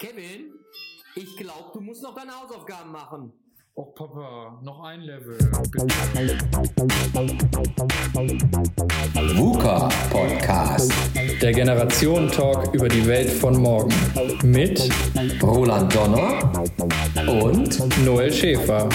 Kevin, ich glaube, du musst noch deine Hausaufgaben machen. Och Papa, noch ein Level. VUCA Podcast. Der Generationen-Talk über die Welt von morgen. Mit Roland Donner und Noel Schäfer.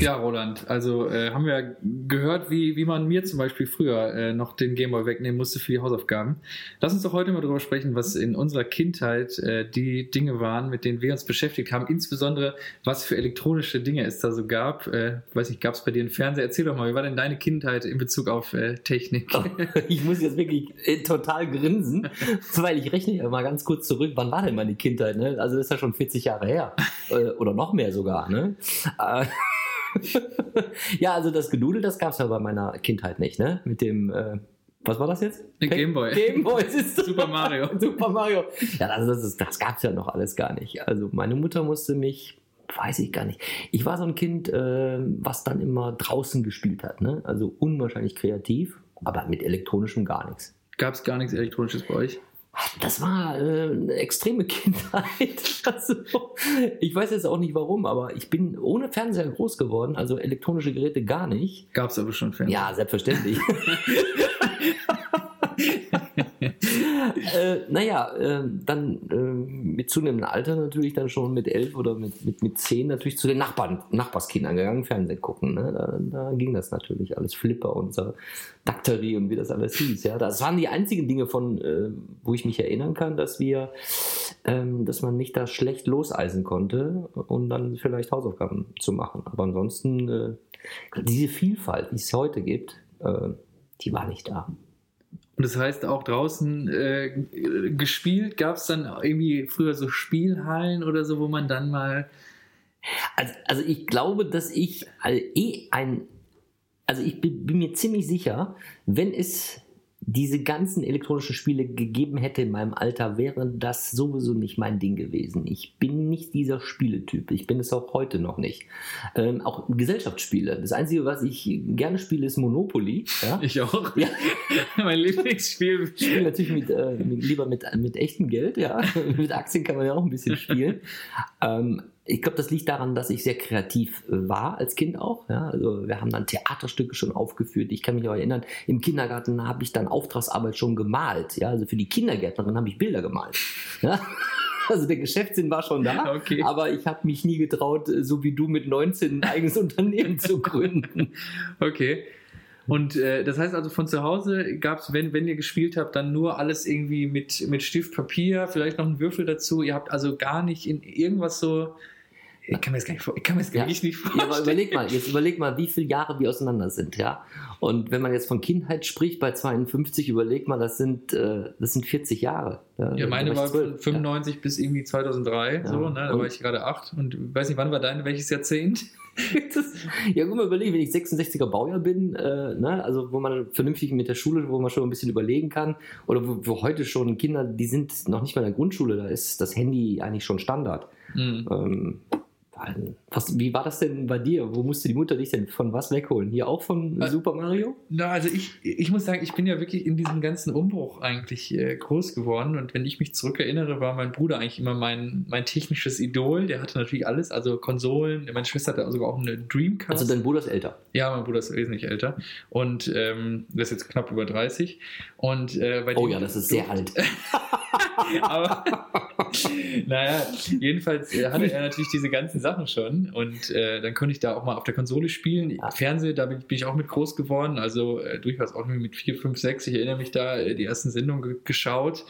Ja, Roland, also äh, haben wir gehört, wie, wie man mir zum Beispiel früher äh, noch den Gameboy wegnehmen musste für die Hausaufgaben. Lass uns doch heute mal darüber sprechen, was in unserer Kindheit äh, die Dinge waren, mit denen wir uns beschäftigt haben. Insbesondere, was für elektronische Dinge es da so gab. Äh, weiß nicht, gab es bei dir einen Fernseher? Erzähl doch mal, wie war denn deine Kindheit in Bezug auf äh, Technik? Ich muss jetzt wirklich äh, total grinsen, weil ich rechne ja mal ganz kurz zurück. Wann war denn meine Kindheit? Ne? Also das ist ja schon 40 Jahre her. Äh, oder noch mehr sogar. Ne? Ja, also das Gedudel, das gab es ja bei meiner Kindheit nicht, ne? Mit dem, äh, was war das jetzt? Gameboy. Gameboy, es ist Super Mario. Super Mario. Ja, also das, ist, das gab es ja noch alles gar nicht. Also meine Mutter musste mich, weiß ich gar nicht. Ich war so ein Kind, äh, was dann immer draußen gespielt hat, ne? Also unwahrscheinlich kreativ, aber mit elektronischem gar nichts. Gab es gar nichts Elektronisches bei euch? Das war äh, eine extreme Kindheit. Also, ich weiß jetzt auch nicht warum, aber ich bin ohne Fernseher groß geworden, also elektronische Geräte gar nicht. Gab es aber schon Fernseher. Ja, selbstverständlich. äh, naja, äh, dann äh, mit zunehmendem Alter natürlich dann schon mit elf oder mit, mit, mit zehn natürlich zu den Nachbarn, Nachbarskindern gegangen, Fernsehen gucken. Ne? Da, da ging das natürlich alles. Flipper und so, Daktari und wie das alles hieß. Ja? Das waren die einzigen Dinge von, äh, wo ich mich erinnern kann, dass wir, ähm, dass man mich da schlecht loseisen konnte und dann vielleicht Hausaufgaben zu machen. Aber ansonsten, äh, diese Vielfalt, die es heute gibt, äh, die war nicht da. Und das heißt auch draußen äh, gespielt, gab es dann irgendwie früher so Spielhallen oder so, wo man dann mal. Also, also ich glaube, dass ich äh, eh ein, also ich bin, bin mir ziemlich sicher, wenn es diese ganzen elektronischen Spiele gegeben hätte in meinem Alter, wäre das sowieso nicht mein Ding gewesen. Ich bin nicht dieser Spieletyp. Ich bin es auch heute noch nicht. Ähm, auch Gesellschaftsspiele. Das Einzige, was ich gerne spiele, ist Monopoly. Ja? Ich auch. Ja. mein Lieblingsspiel. Ich spiele natürlich mit, äh, mit, lieber mit, mit echtem Geld. Ja? mit Aktien kann man ja auch ein bisschen spielen. ähm, ich glaube, das liegt daran, dass ich sehr kreativ äh, war als Kind auch. Ja? Also wir haben dann Theaterstücke schon aufgeführt. Ich kann mich auch erinnern, im Kindergarten habe ich dann Auftragsarbeit schon gemalt. Ja? Also für die Kindergärtnerin habe ich Bilder gemalt. Ja? Also der Geschäftssinn war schon da, Okay. aber ich habe mich nie getraut, äh, so wie du mit 19 ein eigenes Unternehmen zu gründen. Okay. Und äh, das heißt also von zu Hause gab es, wenn, wenn ihr gespielt habt, dann nur alles irgendwie mit, mit Stift, Papier, vielleicht noch einen Würfel dazu. Ihr habt also gar nicht in irgendwas so. Ich kann mir das gar nicht, vor- ich kann mir das Ja. wirklich nicht Ja, vorstellen. aber überleg mal, jetzt überleg mal, wie viele Jahre wir auseinander sind, ja. Und wenn man jetzt von Kindheit spricht, bei 52, überleg mal, das sind, äh, das sind 40 Jahre. Ja, meine Da war ich von zwölf, 95 bis irgendwie 2003, Ja. so, ne? Da Und- war ich gerade acht und weiß nicht, wann war deine, welches Jahrzehnt? Das, ja, guck mal, überlegen, wenn ich 66er Baujahr bin, äh, ne, also wo man vernünftig mit der Schule, wo man schon ein bisschen überlegen kann, oder wo, wo heute schon Kinder, die sind noch nicht mal in der Grundschule, da ist das Handy eigentlich schon Standard. Hm. Ähm, was, wie war das denn bei dir? Wo musste die Mutter dich denn von was wegholen? Hier auch von Äh, Super Mario? Na, also ich, ich muss sagen, ich bin ja wirklich in diesem ganzen Umbruch eigentlich äh, groß geworden. Und wenn ich mich zurückerinnere, war mein Bruder eigentlich immer mein, mein technisches Idol. Der hatte natürlich alles, also Konsolen. Meine Schwester hatte sogar auch eine Dreamcast. Also dein Bruder ist älter. ja, mein Bruder ist wesentlich älter. Und ähm, der ist jetzt knapp über 30. Und äh, bei Oh ja, das ist sehr alt. Aber naja, jedenfalls äh, hatte er natürlich diese ganzen Sachen schon und äh, dann konnte ich da auch mal auf der Konsole spielen. Ja. Fernsehen, da bin, bin ich auch mit groß geworden, also äh, durchaus auch mit 4, 5, 6. Ich erinnere mich da, äh, die ersten Sendungen ge geschaut.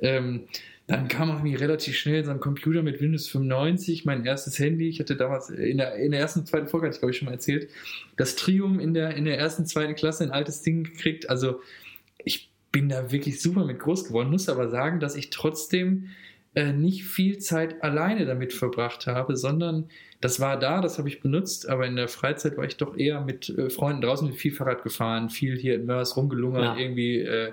Ähm, dann kam auch irgendwie relativ schnell so ein Computer mit Windows 95, mein erstes Handy. Ich hatte damals in der, in der ersten, zweiten Folge, hatte ich glaube ich schon mal erzählt, das Trium in der, in der ersten, zweiten Klasse, ein altes Ding gekriegt. Also bin da wirklich super mit groß geworden, muss aber sagen, dass ich trotzdem äh, nicht viel Zeit alleine damit verbracht habe, sondern das war da, das habe ich benutzt, aber in der Freizeit war ich doch eher mit äh, Freunden draußen viel Fahrrad gefahren, viel hier in Mörs rumgelungert, Ja. irgendwie äh,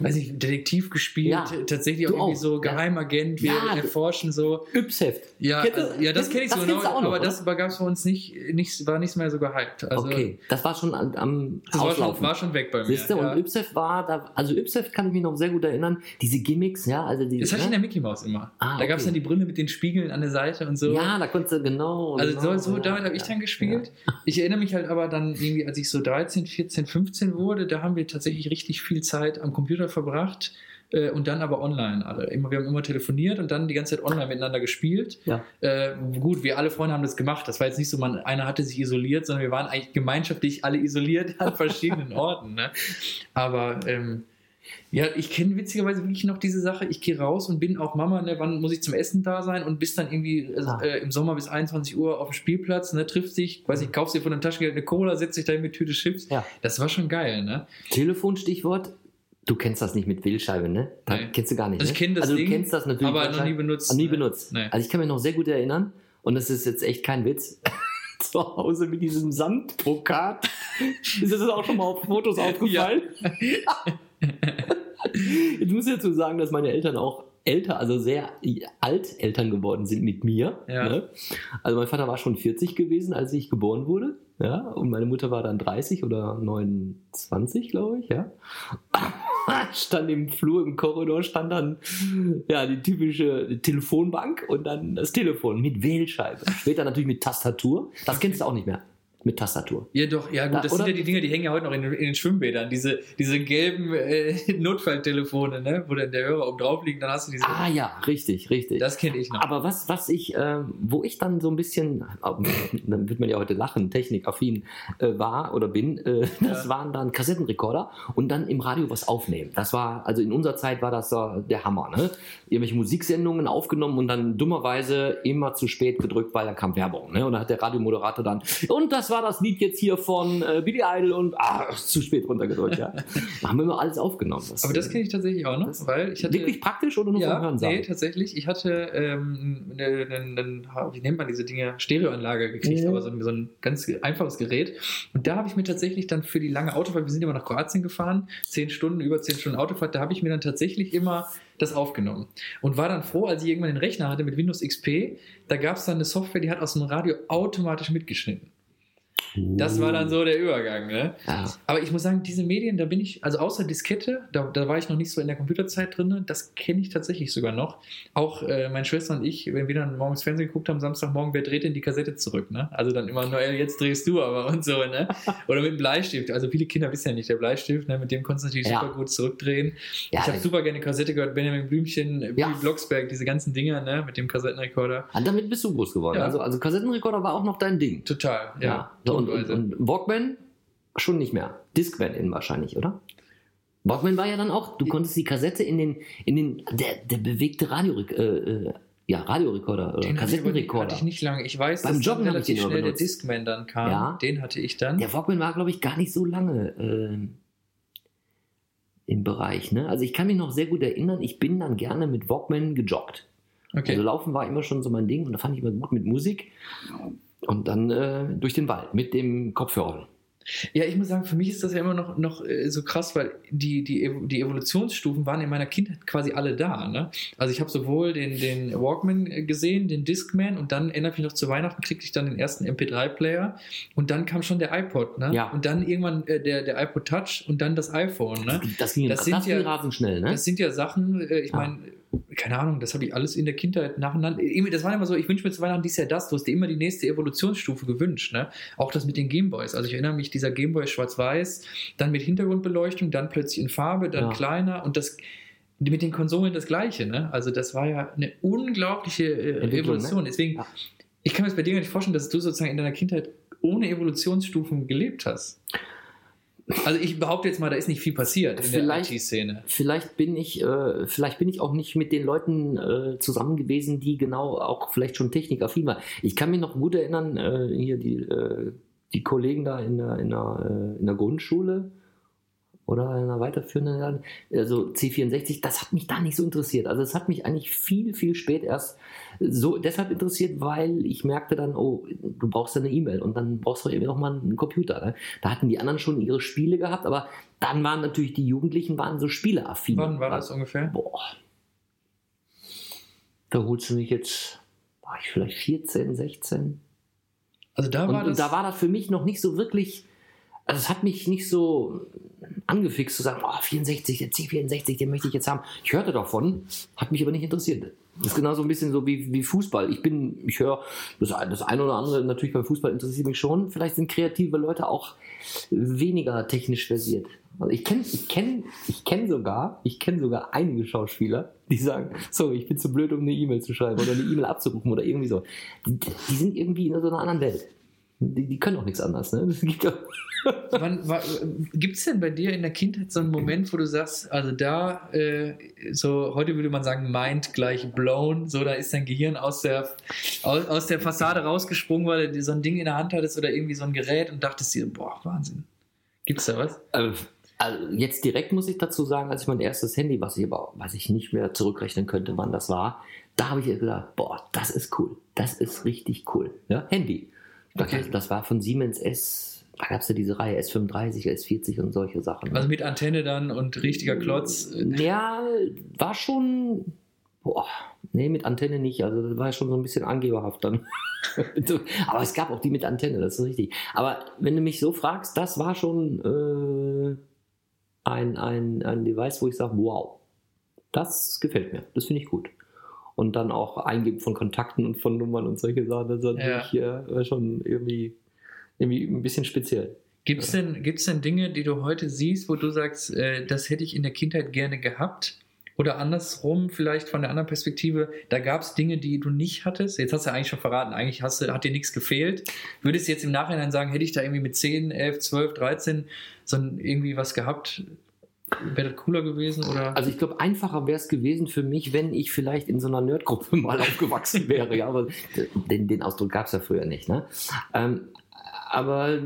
weiß ich, Detektiv gespielt, Ja. tatsächlich auch irgendwie auch, so. Geheimagent, wir Ja, erforschen so. Yps-Heft. Ja, du- also, ja, das kenne ich so genau, noch, aber oder? das gab es bei uns nicht, nicht, war nicht mehr so gehypt. Also, okay, das war schon am, das war schon, war schon weg bei mir. Siehst du, ja. und Ypsef war da, also Ypsef kann ich mich noch sehr gut erinnern, diese Gimmicks, ja, also die. das hatte ich in ne? der Mickey Mouse immer. Ah, Da gab es okay. dann die Brille mit den Spiegeln an der Seite und so. Ja, da konntest du genau. Also genau, so, so ja, damit habe ich dann gespielt. Ich erinnere mich halt aber dann irgendwie, als ich so 13, 14, 15 wurde, da haben wir tatsächlich richtig viel Zeit am Computer verbracht äh, und dann aber online alle. Immer, wir haben immer telefoniert und dann die ganze Zeit online miteinander gespielt. Ja. Äh, gut, wir alle Freunde haben das gemacht. Das war jetzt nicht so, man, einer hatte sich isoliert, sondern wir waren eigentlich gemeinschaftlich alle isoliert an verschiedenen Orten. Ne? Aber ähm, ja, ich kenne witzigerweise wirklich noch diese Sache. Ich gehe raus und bin auch Mama, ne, wann muss ich zum Essen da sein und bis dann irgendwie äh, Ah. äh, im Sommer bis 21 Uhr auf dem Spielplatz, ne, trifft sich, weiß ich, kaufst dir von dem Taschengeld eine Cola, setzt dich da mit Tüte Chips. Ja. Das war schon geil, ne? Telefonstichwort. Du kennst das nicht mit Wählscheibe, ne? Da Nee. kennst du gar nicht. Also ne? ich kenn das also du Ding, kennst das natürlich. aber noch nie benutzt, nie ne? benutzt. Nee. Also ich kann mich noch sehr gut erinnern, und das ist jetzt echt kein Witz. Zu Hause mit diesem Sandbrokat. ist das auch schon mal auf Fotos aufgefallen? Jetzt muss ich dazu sagen, dass meine Eltern auch älter, also sehr alt Eltern geworden sind mit mir. Ja. Ne? Also mein Vater war schon 40 gewesen, als ich geboren wurde. Ja, und meine Mutter war dann 30 oder 29, glaube ich, ja. stand im Flur, im Korridor, stand dann ja die typische Telefonbank und dann das Telefon mit Wählscheibe. Später natürlich mit Tastatur. Das kennst du auch nicht mehr. Mit Tastatur. Ja, doch, ja gut, Da- das sind oder? ja die Dinger, die hängen ja heute noch in, den- in den Schwimmbädern, diese, diese gelben äh, Notfalltelefone, ne? wo dann der Hörer oben drauf liegt, dann hast du diese. Ah ja, richtig, richtig. das kenne ich noch. Aber was, was ich, ähm, wo ich dann so ein bisschen, dann wird man ja heute lachen, technikaffin äh, war oder bin, äh, das Ja. waren dann Kassettenrekorder und dann im Radio was aufnehmen. Das war, also in unserer Zeit war das der Hammer, ne? Irgendwelche Musiksendungen aufgenommen und dann dummerweise immer zu spät gedrückt, weil da kam Werbung, ne? Und dann hat der Radiomoderator dann, und das war das Lied jetzt hier von äh, Billy Idol und, ah, zu spät runtergedrückt, ja. Da haben wir immer alles aufgenommen. Aber das kenne ich tatsächlich auch noch, weil ich hatte. Wirklich praktisch oder nur vom Ja, Hören nee, tatsächlich. Ich hatte ähm, eine, eine, eine, wie nennt man diese Dinge, Stereoanlage gekriegt, Mhm. aber so ein, so ein ganz einfaches Gerät. Und da habe ich mir tatsächlich dann für die lange Autofahrt, wir sind immer nach Kroatien gefahren, zehn Stunden, über zehn Stunden Autofahrt, da habe ich mir dann tatsächlich immer das aufgenommen. Und war dann froh, als ich irgendwann den Rechner hatte mit Windows XP, da gab es dann eine Software, die hat aus dem Radio automatisch mitgeschnitten. Das war dann so der Übergang, ne? Ja. Aber ich muss sagen, diese Medien, da bin ich, also außer Diskette, da, da war ich noch nicht so in der Computerzeit drin, das kenne ich tatsächlich sogar noch. Auch äh, meine Schwester und ich, wenn wir dann morgens Fernsehen geguckt haben, Samstagmorgen, wer dreht denn die Kassette zurück, ne? Also dann immer, Noel, jetzt drehst du aber und so, ne? Oder mit dem Bleistift. Also viele Kinder wissen ja nicht, der Bleistift, ne? Mit dem konntest du natürlich Ja. super gut zurückdrehen. Ja, ich habe super gerne Kassette gehört, Benjamin Blümchen. Billy Blocksberg, diese ganzen Dinger, ne? Mit dem Kassettenrekorder. Ah, damit bist du groß geworden. Also, also Kassettenrekorder war auch noch dein Ding. Total, ja. So, und, und, und Walkman schon nicht mehr. Discman in wahrscheinlich, oder? Walkman war ja dann auch, du konntest die Kassette in den, in den, der, der bewegte Radio, äh, äh, ja, Radiorekorder oder Den hatte ich aber nicht- Kassettenrekorder. hatte ich nicht lange. Ich weiß, Beim dass Joggen dann den relativ schnell der benutzt. Discman dann kam. Ja. Den hatte ich dann. Der Walkman war, glaube ich, gar nicht so lange ähm, im Bereich. Ne? Also ich kann mich noch sehr gut erinnern, ich bin dann gerne mit Walkman gejoggt. Okay. Also Laufen war immer schon so mein Ding und da fand ich immer gut mit Musik. Und dann äh, durch den Wald mit dem Kopfhörer. Ja, ich muss sagen, für mich ist das ja immer noch, noch äh, so krass, weil die, die, die Evolutionsstufen waren in meiner Kindheit quasi alle da. Ne? Also ich habe sowohl den, den Walkman äh, gesehen, den Discman und dann erinnere ich mich noch zu Weihnachten, kriegte ich dann den ersten MP3-Player und dann kam schon der iPod. Ne? Ja. Und dann irgendwann äh, der, der iPod Touch und dann das iPhone. Ne? Das ging, Das das sind ging ja- rasend schnell, ne? Das sind ja Sachen, äh, ich Ja. meine, keine Ahnung, das habe ich alles in der Kindheit nacheinander. Das war immer so, ich wünsche mir zu Weihnachten dies Jahr das, du hast dir immer die nächste Evolutionsstufe gewünscht. Ne? Auch das mit den Gameboys. Also ich erinnere mich, dieser Gameboy schwarz-weiß, dann mit Hintergrundbeleuchtung, dann plötzlich in Farbe, dann Ja. kleiner und das mit den Konsolen das gleiche. Ne? Also das war ja eine unglaubliche äh, Entwicklung, Evolution. ne? Deswegen, Ja. ich kann mir das bei dir gar nicht vorstellen, dass du sozusagen in deiner Kindheit ohne Evolutionsstufen gelebt hast. Also ich behaupte jetzt mal, da ist nicht viel passiert in der Vielleicht- IT-Szene. Vielleicht bin ich, äh, vielleicht bin ich auch nicht mit den Leuten äh, zusammen gewesen, die genau auch vielleicht schon technikaffin waren. Ich kann mich noch gut erinnern, äh, hier die, äh, die Kollegen da in der, in der, äh, in der Grundschule oder einer weiterführenden, also C64, das hat mich da nicht so interessiert. Also es hat mich eigentlich viel, viel spät erst so deshalb interessiert, weil ich merkte dann, oh, du brauchst ja eine E-Mail und dann brauchst du eben noch mal einen Computer. Ne? Da hatten die anderen schon ihre Spiele gehabt, aber dann waren natürlich die Jugendlichen waren so spieleaffin. Wann war das ungefähr? Boah. Da holst du mich jetzt, war ich vielleicht 14, 16? Also da war und, das. und da war das für mich noch nicht so wirklich, also es hat mich nicht so angefixt zu sagen, oh, 64, der C64, den möchte ich jetzt haben. Ich hörte davon, hat mich aber nicht interessiert. Das ist genauso ein bisschen so wie, wie Fußball. Ich bin, ich höre das, das eine oder andere, natürlich beim Fußball interessiert mich schon. Vielleicht sind kreative Leute auch weniger technisch versiert. Also ich kenne ich kenn, ich kenn sogar, ich kenne sogar einige Schauspieler, die sagen, so, ich bin zu blöd, um eine E-Mail zu schreiben oder eine E-Mail abzurufen oder irgendwie so. Die, die sind irgendwie in so einer anderen Welt. Die, die können auch nichts anderes. Ne? Gibt es denn bei dir in der Kindheit so einen Moment, wo du sagst, also da, äh, so heute würde man sagen, Mind gleich blown, so da ist dein Gehirn aus der, aus, aus der Fassade rausgesprungen, weil du so ein Ding in der Hand hattest oder irgendwie so ein Gerät und dachtest dir, boah, Wahnsinn. Gibt es da was? Also, also jetzt direkt muss ich dazu sagen, als ich mein erstes Handy, was ich aber, was ich nicht mehr zurückrechnen könnte, wann das war, da habe ich gedacht, boah, das ist cool, das ist richtig cool. Ja? Handy. Okay. Das, war von Siemens S, da gab es ja diese Reihe S35, S40 und solche Sachen. Also mit Antenne dann und richtiger Klotz. Ja, war schon, boah, nee, mit Antenne nicht. Also das war schon so ein bisschen angeberhaft dann. Aber es gab auch die mit Antenne, das ist richtig. Aber wenn du mich so fragst, das war schon äh, ein, ein, ein Device, wo ich sage, wow, das gefällt mir, das finde ich gut und dann auch Eingeben von Kontakten und von Nummern und solche Sachen. Das ist natürlich ja. äh, schon irgendwie, irgendwie ein bisschen speziell. Gibt es denn, gibt's denn Dinge, die du heute siehst, wo du sagst, äh, das hätte ich in der Kindheit gerne gehabt? Oder andersrum, vielleicht von der anderen Perspektive, da gab es Dinge, die du nicht hattest. Jetzt hast du eigentlich schon verraten, eigentlich hast du, hat dir nichts gefehlt. Würdest du jetzt im Nachhinein sagen, hätte ich da irgendwie mit 10, 11, 12, 13 so irgendwie was gehabt, Wäre das cooler gewesen? Oder? Also ich glaube, einfacher wäre es gewesen für mich, wenn ich vielleicht in so einer Nerdgruppe mal aufgewachsen wäre. ja, aber den, den Ausdruck gab es ja früher nicht. Ne? Ähm, aber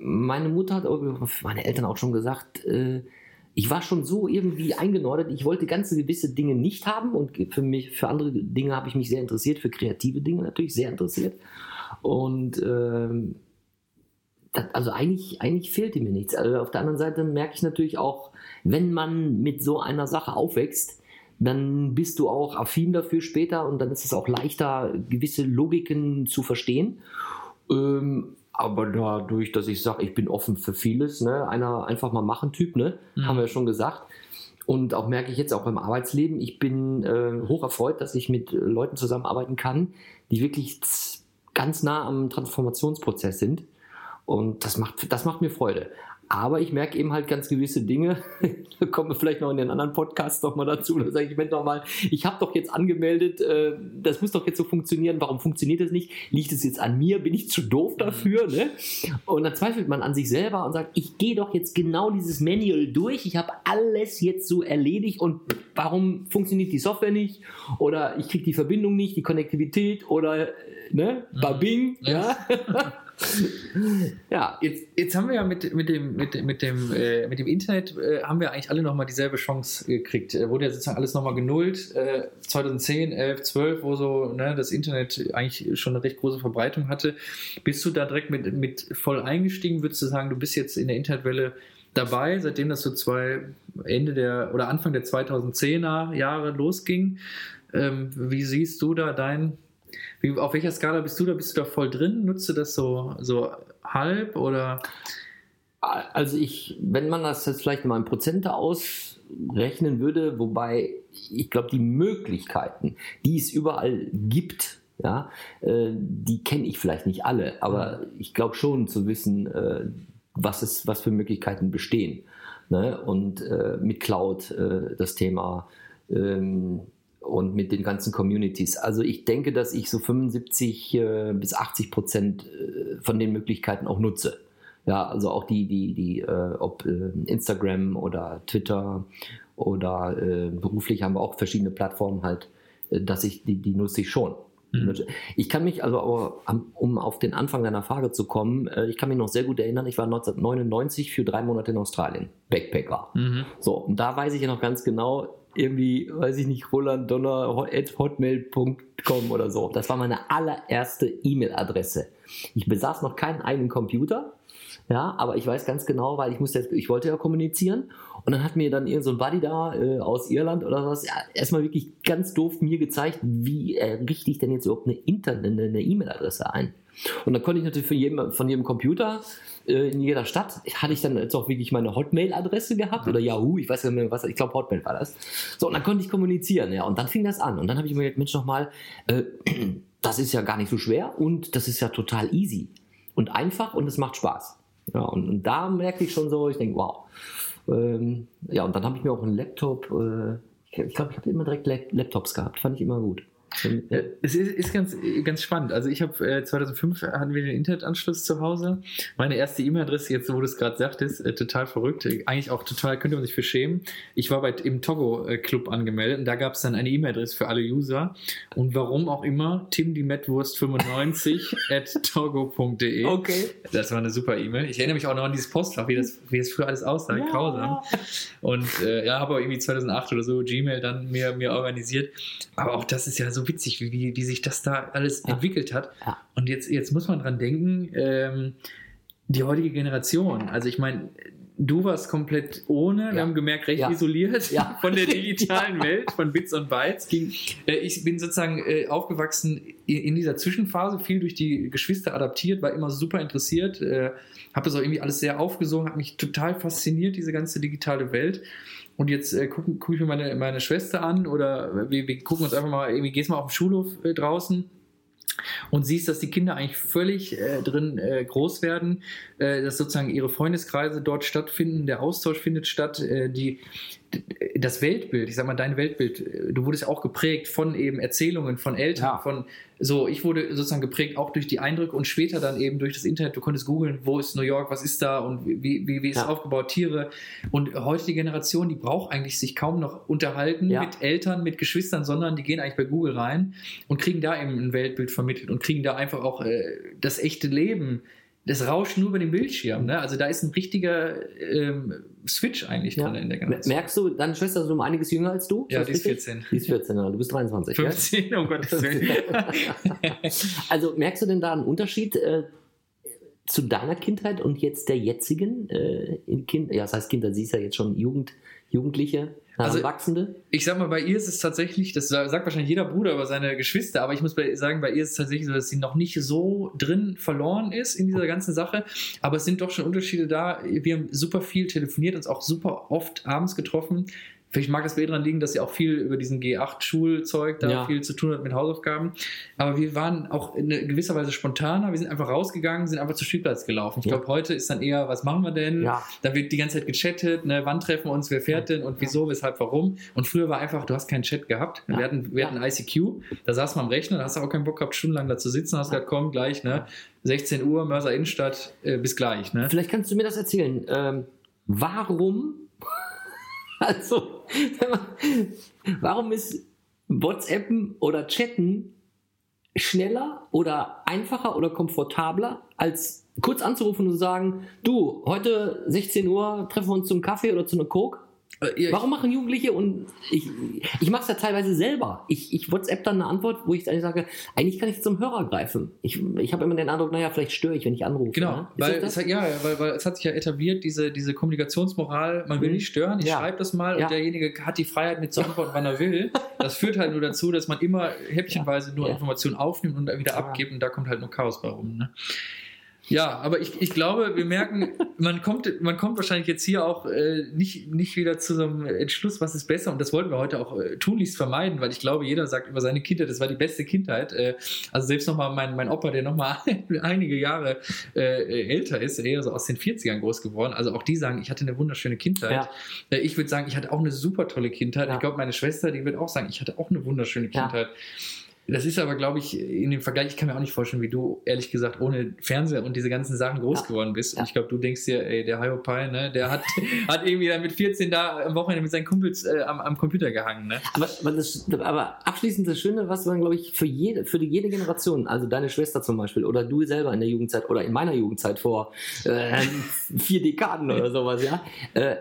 meine Mutter hat, meine Eltern auch schon gesagt, äh, ich war schon so irgendwie eingenordet, ich wollte ganze gewisse Dinge nicht haben und für mich, für andere Dinge habe ich mich sehr interessiert, für kreative Dinge natürlich sehr interessiert. Und ähm, das, also eigentlich, eigentlich fehlte mir nichts. Also auf der anderen Seite merke ich natürlich auch, wenn man mit so einer Sache aufwächst, dann bist du auch affin dafür später und dann ist es auch leichter, gewisse Logiken zu verstehen. Ähm, aber dadurch, dass ich sage, ich bin offen für vieles, ne, einer einfach mal machen Typ, ne, mhm. haben wir ja schon gesagt. Und auch merke ich jetzt auch beim Arbeitsleben, ich bin äh, hoch erfreut, dass ich mit Leuten zusammenarbeiten kann, die wirklich ganz nah am Transformationsprozess sind. Und das macht, das macht mir Freude. Aber ich merke eben halt ganz gewisse Dinge. da kommen wir vielleicht noch in den anderen Podcasts nochmal dazu. Da sage ich, Mensch, nochmal, ich habe doch jetzt angemeldet, äh, das muss doch jetzt so funktionieren. Warum funktioniert das nicht? Liegt es jetzt an mir? Bin ich zu doof dafür? Ne? Und dann zweifelt man an sich selber und sagt, ich gehe doch jetzt genau dieses Manual durch. Ich habe alles jetzt so erledigt und warum funktioniert die Software nicht? Oder ich kriege die Verbindung nicht, die Konnektivität oder ne? Mhm. Babing. Ja. ja. ja. Jetzt, jetzt haben wir ja mit, mit dem, mit, mit dem, äh, mit dem Internet äh, haben wir eigentlich alle nochmal dieselbe Chance gekriegt. Äh, wurde ja sozusagen alles nochmal genullt. Äh, 2010, 11, 12, wo so ne, das Internet eigentlich schon eine recht große Verbreitung hatte. Bist du da direkt mit, mit voll eingestiegen? Würdest du sagen, du bist jetzt in der Internetwelle dabei, seitdem das so zwei Ende der oder Anfang der 2010er Jahre losging? Ähm, wie siehst du da dein wie, auf welcher Skala bist du da? Bist du da voll drin? Nutzt du das so, so halb oder? Also ich, wenn man das jetzt vielleicht mal in Prozente ausrechnen würde, wobei ich glaube, die Möglichkeiten, die es überall gibt, ja, äh, die kenne ich vielleicht nicht alle, aber ich glaube schon zu wissen, äh, was, es, was für Möglichkeiten bestehen. Ne? Und äh, mit Cloud das Thema ähm, und mit den ganzen Communities. Also ich denke, dass ich so 75 äh, bis 80 Prozent äh, von den Möglichkeiten auch nutze. Ja, also auch die, die, die, äh, ob äh, Instagram oder Twitter oder äh, beruflich haben wir auch verschiedene Plattformen halt, äh, dass ich, die, die nutze ich schon. Mhm. Ich kann mich also, aber, am- um auf den Anfang deiner Frage zu kommen, ich kann mich noch sehr gut erinnern, ich war 1999 für drei Monate in Australien, Backpacker. Mhm. So, und da weiß ich ja noch ganz genau, irgendwie, weiß ich nicht, Roland Donner at hotmail.com oder so. Das war meine allererste E-Mail-Adresse. Ich besaß noch keinen eigenen Computer, ja, aber ich weiß ganz genau, weil ich musste, ich wollte ja kommunizieren und dann hat mir dann irgend so ein Buddy da äh, aus Irland oder was, ja, erstmal wirklich ganz doof mir gezeigt, wie äh, richte ich denn jetzt überhaupt eine Internet, eine E-Mail-Adresse ein. Und dann konnte ich natürlich von jedem, von jedem Computer äh, in jeder Stadt, hatte ich dann jetzt auch wirklich meine Hotmail-Adresse gehabt oder Yahoo, ich weiß nicht mehr, was, ich glaube Hotmail war das. So, und dann konnte ich kommunizieren, ja, und dann fing das an. Und dann habe ich mir gedacht, Mensch, nochmal, äh, das ist ja gar nicht so schwer und das ist ja total easy und einfach und es macht Spaß. Ja, und, und da merke ich schon so, ich denke, wow. Ähm, ja, und dann habe ich mir auch einen Laptop, äh, ich glaube, ich, habe immer direkt Lap- Laptops gehabt, fand ich immer gut. Ja, äh, Es ist, ist ganz, ganz spannend. Also ich habe äh, 2005 hatten wir den Internetanschluss zu Hause. Meine erste E-Mail-Adresse, jetzt wo du es gerade sagtest, äh, total verrückt. Äh, Eigentlich auch total, könnte man sich für schämen. Ich war bei, im Togo-Club angemeldet und da gab es dann eine E-Mail-Adresse für alle User. Und warum auch immer, timdiemetwurst95 at togo.de. okay. Das war eine super E-Mail. Ich erinnere mich auch noch an dieses Postfach, wie das, wie das früher alles aussah. Grausam. Und äh, ja, habe aber irgendwie 2008 oder so Gmail dann mir, mir organisiert. Aber auch das ist ja so witzig, wie, wie, wie sich das da alles Ja. entwickelt hat. Ja. Und jetzt, jetzt muss man dran denken, ähm, die heutige Generation, also ich meine, du warst komplett ohne, wir Ja. haben gemerkt, recht Ja. isoliert Ja. von der digitalen Welt, von Bits und Bytes. Äh, Ich bin sozusagen äh, aufgewachsen in dieser Zwischenphase, viel durch die Geschwister adaptiert, war immer super interessiert, äh, habe das auch irgendwie alles sehr aufgesogen, hat mich total fasziniert, diese ganze digitale Welt. Und jetzt äh, gucke guck ich mir meine, meine Schwester an oder wir, wir gucken uns einfach mal, irgendwie gehst mal auf den Schulhof äh, draußen und siehst, dass die Kinder eigentlich völlig äh, drin äh, groß werden, äh, dass sozusagen ihre Freundeskreise dort stattfinden, der Austausch findet statt, äh, die, das Weltbild, ich sag mal, dein Weltbild, äh, du wurdest auch geprägt von eben Erzählungen von Eltern, Ja. von so, ich wurde sozusagen geprägt auch durch die Eindrücke und später dann eben durch das Internet, du konntest googeln, wo ist New York, was ist da und wie, wie, wie ist Ja. es aufgebaut, Tiere. Und heute die Generation, die braucht eigentlich sich kaum noch unterhalten Ja. mit Eltern, mit Geschwistern, sondern die gehen eigentlich bei Google rein und kriegen da eben ein Weltbild vermittelt und kriegen da einfach auch äh, das echte Leben, das Rauschen nur über den Bildschirm. Ne? Also da ist ein richtiger ähm, Switch eigentlich Ja. drin in der Generation. Merkst du, deine Schwester ist um einiges jünger als du? Ja, die ist richtig? 14. Die ist 14, ja. du bist 23. gell? 15, um Gottes Willen. Also merkst du denn da einen Unterschied äh, zu deiner Kindheit und jetzt der jetzigen äh, in kind, ja, das heißt Kinder, sie ist ja jetzt schon Jugend, Jugendliche, Also- Heranwachsende. Ich sag mal, bei ihr ist es tatsächlich, das sagt wahrscheinlich jeder Bruder über seine Geschwister, aber ich muss bei, sagen, bei ihr ist es tatsächlich so, dass sie noch nicht so drin verloren ist in dieser ganzen Sache. Aber es sind doch schon Unterschiede da. Wir haben super viel telefoniert, uns auch super oft abends getroffen. Vielleicht mag das daran liegen, dass sie auch viel über diesen G8-Schulzeug da Ja. viel zu tun hat mit Hausaufgaben. Aber wir waren auch in gewisser Weise spontaner. Wir sind einfach rausgegangen, sind einfach zum Spielplatz gelaufen. Ich Ja. glaube, heute ist dann eher, was machen wir denn? Ja. Da wird die ganze Zeit gechattet, ne, wann treffen wir uns, wer fährt denn und wieso, weshalb, warum. Und früher war einfach, du hast keinen Chat gehabt. Wir hatten, wir hatten ICQ, da saß man am Rechner, da hast du auch keinen Bock gehabt, stundenlang da zu sitzen, hast gesagt, komm, gleich, ne? 16 Uhr, Mörser Innenstadt, äh, bis gleich, ne? Vielleicht kannst du mir das erzählen. Ähm, warum, also, warum ist WhatsAppen oder Chatten schneller oder einfacher oder komfortabler, als kurz anzurufen und zu sagen, du, heute 16 Uhr treffen wir uns zum Kaffee oder zu einer Coke? Äh, Warum machen Jugendliche und ich, ich mache es ja teilweise selber. Ich, ich WhatsApp dann eine Antwort, wo ich dann sage, eigentlich kann ich zum Hörer greifen. Ich, ich habe immer den Eindruck, naja, vielleicht störe ich, wenn ich anrufe. Genau, ne? Weil es, hat, ja, weil, weil es hat sich ja etabliert, diese, diese Kommunikationsmoral, man will Mhm. nicht stören, ich Ja. schreibe das mal Ja. und derjenige hat die Freiheit, mir zu antworten, wann er will. Das führt halt nur dazu, dass man immer häppchenweise nur. Informationen aufnimmt und dann wieder abgibt und da kommt halt nur Chaos bei rum. Ne? Ja, aber ich, ich glaube, wir merken, man kommt, man kommt wahrscheinlich jetzt hier auch äh, nicht, nicht wieder zu so einem Entschluss, was ist besser. Und das wollten wir heute auch äh, tunlichst vermeiden, weil ich glaube, jeder sagt über seine Kindheit, das war die beste Kindheit. Äh, also selbst nochmal mein, mein Opa, der nochmal einige Jahre äh, älter ist, eher so aus den 40ern groß geworden. Also auch die sagen, ich hatte eine wunderschöne Kindheit. Ja. Äh, ich würde sagen, ich hatte auch eine super tolle Kindheit. Ja. Ich glaube, meine Schwester, die wird auch sagen, ich hatte auch eine wunderschöne Ja. Das ist aber, glaube ich, in dem Vergleich, ich kann mir auch nicht vorstellen, wie du, ehrlich gesagt, ohne Fernseher und diese ganzen Sachen groß Ja. geworden bist. Ja. Und ich glaube, du denkst dir, ey, der Hyopai, ne, der hat, hat irgendwie dann mit 14 da am Wochenende mit seinen Kumpels äh, am, am Computer gehangen, ne? Aber, aber, das, aber abschließend das Schöne, was man, glaube ich, für jede, für jede Generation, also deine Schwester zum Beispiel oder du selber in der Jugendzeit oder in meiner Jugendzeit vor äh, vier Dekaden oder sowas, ja. Äh,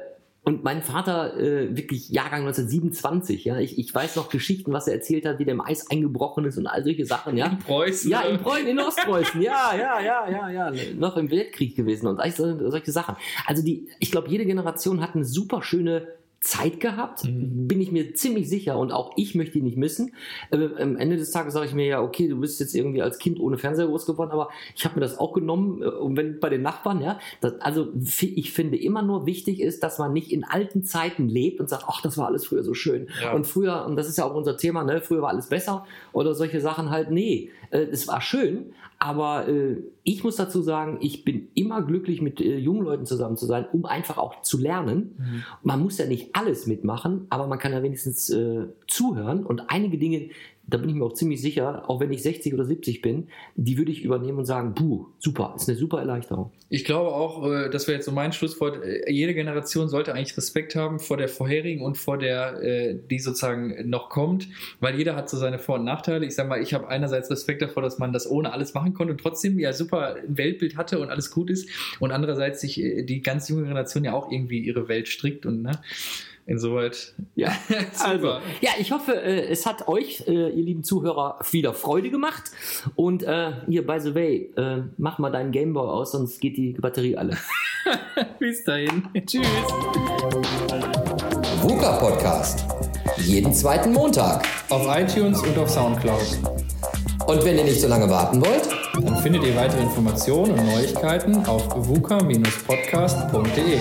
und mein Vater, äh, wirklich Jahrgang 1927, ja. Ich, ich weiß noch Geschichten, was er erzählt hat, wie der im Eis eingebrochen ist und all solche Sachen, ja. In Preußen. Ja, in? Preußen, in Ostpreußen, ja, ja, ja, ja, ja, noch im Weltkrieg gewesen und all so- solche Sachen. Also die, ich glaube, jede Generation hat eine super schöne Zeit gehabt, Mhm. bin ich mir ziemlich sicher und auch ich möchte die nicht missen. Äh, am Ende des Tages sage ich mir ja, okay, du bist jetzt irgendwie als Kind ohne Fernseher groß geworden, aber ich habe mir das auch genommen äh, und wenn bei den Nachbarn, ja, das, also ich finde immer nur wichtig ist, dass man nicht in alten Zeiten lebt und sagt, ach, das war alles früher so schön Ja. und früher, und das ist ja auch unser Thema, ne, früher war alles besser oder solche Sachen halt, nee, äh, es war schön, aber äh, ich muss dazu sagen, ich bin immer glücklich, mit äh, jungen Leuten zusammen zu sein, um einfach auch zu lernen. Mhm. Man muss ja nicht alles mitmachen, aber man kann ja wenigstens äh, zuhören und einige Dinge, da bin ich mir auch ziemlich sicher, auch wenn ich 60 oder 70 bin, die würde ich übernehmen und sagen, puh, super, ist eine super Erleichterung. Ich glaube auch, äh, das wäre jetzt so mein Schlusswort, äh, jede Generation sollte eigentlich Respekt haben vor der vorherigen und vor der, äh, die sozusagen noch kommt, weil jeder hat so seine Vor- und Nachteile. Ich sage mal, ich habe einerseits Respekt davor, dass man das ohne alles machen konnte und trotzdem ja super ein Weltbild hatte und alles gut ist und andererseits sich die ganz junge Generation ja auch irgendwie ihre Welt strickt und ne, insoweit Ja, super. Also, ja, ich hoffe, äh, es hat euch, äh, ihr lieben Zuhörer, wieder Freude gemacht. Und äh, hier, by the way, äh, mach mal deinen Gameboy aus, sonst geht die Batterie alle. Bis dahin. Tschüss. VUCA Podcast. Jeden zweiten Montag. Auf iTunes und auf Soundcloud. Und wenn ihr nicht so lange warten wollt, Dann findet ihr weitere Informationen und Neuigkeiten auf vuca-podcast.de.